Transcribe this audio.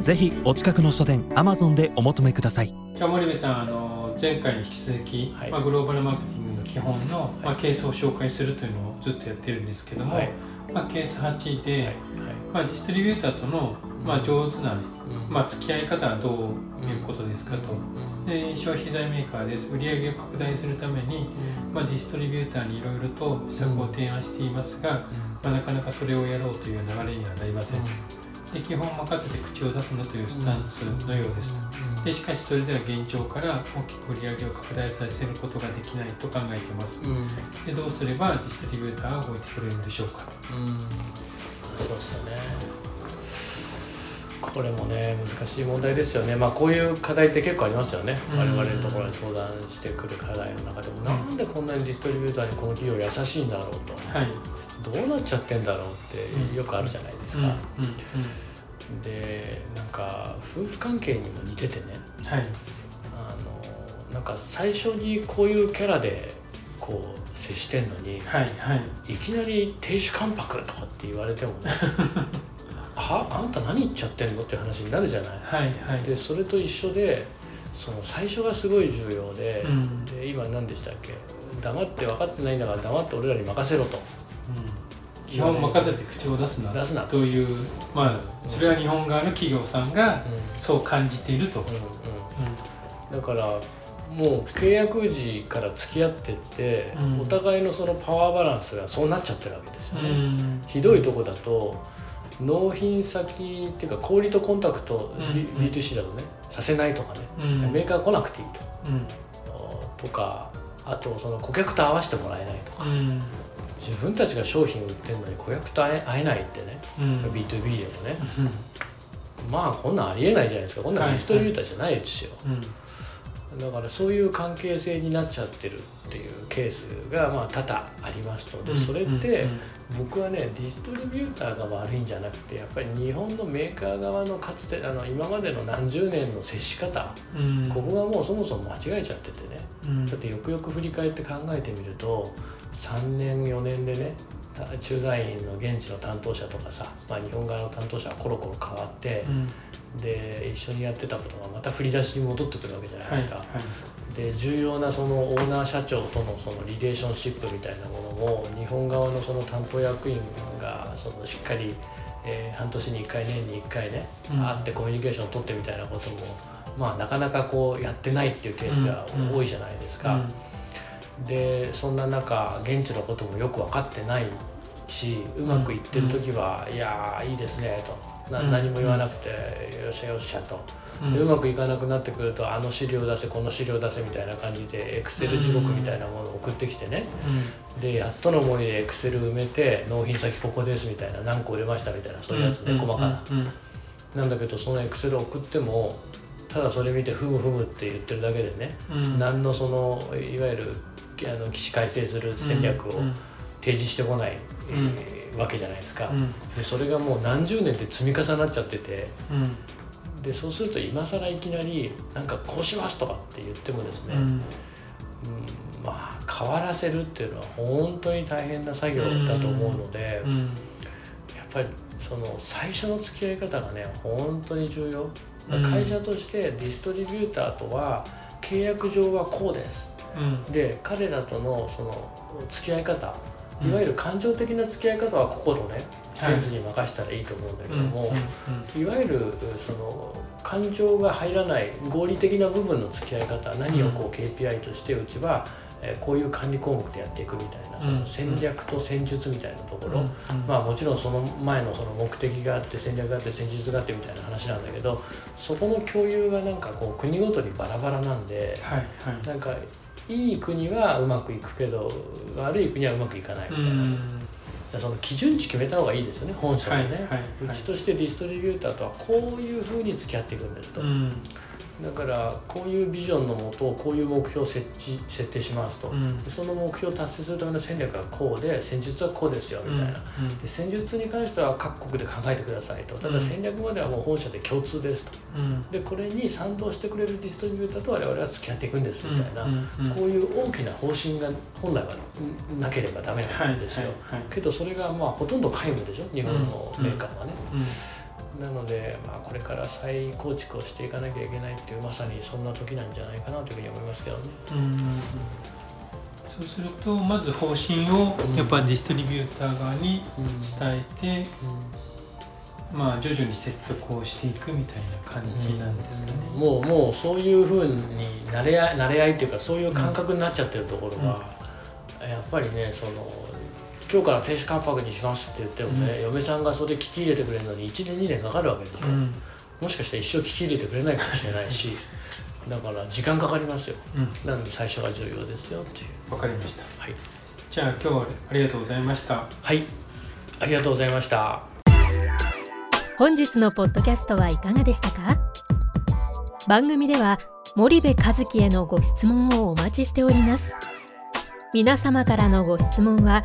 ぜひお近くの書店アマゾンでお求めください。森部さんあの前回に引き続き、はい。まあ、グローバルマーケティングの基本の、まあ、ケースを紹介するというのをずっとやってるんですけども、はい。まあ、ケース8で、はい。まあ、ディストリビューターとの、まあ、上手な、うん。まあ、付き合い方はどういうことですかと、うん。で消費財メーカーです。売上を拡大するために、まあ、ディストリビューターにいろいろと施策を提案していますが、まあ、なかなかそれをやろうという流れにはなりません、で基本任せて口を出すなというスタンスのようです、でしかしそれでは現状から大きく売上を拡大させることができないと考えています、うん。でどうすればディストリビューターが動いてくれるんでしょうか。うん。そうですよね。これもね難しい問題ですよね。まあこういう課題って結構ありますよね、うん。我々のところに相談してくる課題の中でも、なんでこんなにディストリビューターにこの企業優しいんだろうと。はい。どうなっちゃってんだろうってよくあるじゃないですか、うんうんでなんか夫婦関係にも似ててね。うんはい。あのなんか最初にこういうキャラでこう接してんのにはいはい。いきなり亭主関白とかって言われてもね は？あんた何言っちゃってんのって話になるじゃない。はいはい。でそれと一緒でその最初がすごい重要で,、うん。で今何でしたっけ？黙って分かってないんだから黙って俺らに任せろと。うん基本任せて口を出すな出すな。というまあそれは日本側の企業さんがそう感じていると、だからもう契約時から付き合ってって、うん。お互いのそのパワーバランスがそうなっちゃってるわけですようね。ん。ひどいとこだと納品先っていうか小売とコンタクト、うん。B- B2C だとねさせないとかね、うん。メーカー来なくていいと。うん。とかあとその顧客と合わせてもらえないとか、うん自分たちが商品売ってるのに顧客と会え会えないってね、うん。B2B でもね。まあこんなんありえないじゃないですか。こんなんディストリビューターじゃないですよ、うんだからそういう関係性になっちゃってるっていうケースがまあ多々ありますので、それって僕はねディストリビューターが悪いんじゃなくてやっぱり日本のメーカー側のかつてあの今までの何十年の接し方、うん。ここがもうそもそも間違えちゃっててね。うん。だってよくよく振り返って考えてみると3年4年でねた駐在員の現地の担当者とかさ、まあ、日本側の担当者はコロコロ変わってう、んで一緒にやってたことがまた振り出しに戻ってくるわけじゃないはいですか。で重要なそのオーナー社長とのそのリレーションシップみたいなものも日本側のその担当役員がそのしっかり、えー半年に1回年に1回ね、うん。会ってコミュニケーションを取ってみたいなことも、まあ、なかなかこうやってないっていうケースがうん多いじゃないですか。でそんな中現地のこともよく分かってないしうまくいってる時は「いやーいいですね」となうん。何も言わなくて「よっしゃよっしゃ」と。うん。でうまくいかなくなってくるとあの資料出せこの資料出せみたいな感じでエクセル地獄みたいなものを送ってきてね。でやっとの思いでエクセル埋めて納品先ここですみたいな何個売れましたみたいなそういうやつね細かな。うん。なんだけどそのエクセル送ってもただそれ見てふむふむって言ってるだけでねうん。何のそのいわゆるあの起死回生する戦略をうん提示してこない、えうん。ーわけじゃないですか、うん。でそれがもう何十年って積み重なっちゃってて。うん。でそうすると今更いきなりなんかこうしますとかって言ってもですね、うん。うんまあ変わらせるっていうのは本当に大変な作業だと思うので、うん。やっぱりその最初の付き合い方がね本当に重要、うん。会社としてディストリビューターとは契約上はこうです。うん。で彼らとのその付き合い方うんいわゆる感情的な付き合い方は心ね、はい。センスに任せたらいいと思うんだけども、うんいわゆるその感情が入らない合理的な部分の付き合い方何をこう KPI としてうちは、えーこういう管理項目でやっていくみたいな、その戦略と戦術みたいなところ、まあもちろんその前のその目的があって戦略があって戦術があってみたいな話なんだけどそこの共有がなんかこう国ごとにバラバラなんではいはい。なんかいい国はうまくいくけど悪い国はうまくいかないみたいな、その基準値決めた方がいいですよね本社でね、はいはいはい。うちとしてディストリビューターとはこういうふうに付き合っていくんですと、うんだからこういうビジョンのもとこういう目標を設置設定しますと、うん。その目標を達成するための戦略はこうで戦術はこうですよみたいな、で戦術に関しては各国で考えてくださいとただうん戦略まではもう本社で共通ですと。うん。うんでこれに賛同してくれるディストリビューターと我々は付き合っていくんですみたいな、うんうんこういう大きな方針が本来はなければダメなんですよ、はいはいけどそれがまあほとんど皆無でしょ日本のメーカーはね、うんなので、まあ、これから再構築をしていかなきゃいけないっていうまさにそんな時なんじゃないかなというふうに思いますけどね。うんうんうん。そうするとまず方針をやっぱディストリビューター側に伝えて、まあ徐々に説得をしていくみたいな感じなんですかね。もうもうそういうふうに慣れ合い慣れ合いっていうかそういう感覚になっちゃってるところは、やっぱりねその今日から停止関白にしますって言ってもね、嫁さんがそれ聞き入れてくれるのに1年2年かかるわけでしょ、うん。もしかしたら一生聞き入れてくれないかもしれないしだから時間かかりますよ。うん。なので最初が重要ですよっていう。わかりました。はい、じゃあ今日はありがとうございました。はい、ありがとうございました。本日のポッドキャストはいかがでしたか？番組では森部和樹へのご質問をお待ちしております。皆様からのご質問は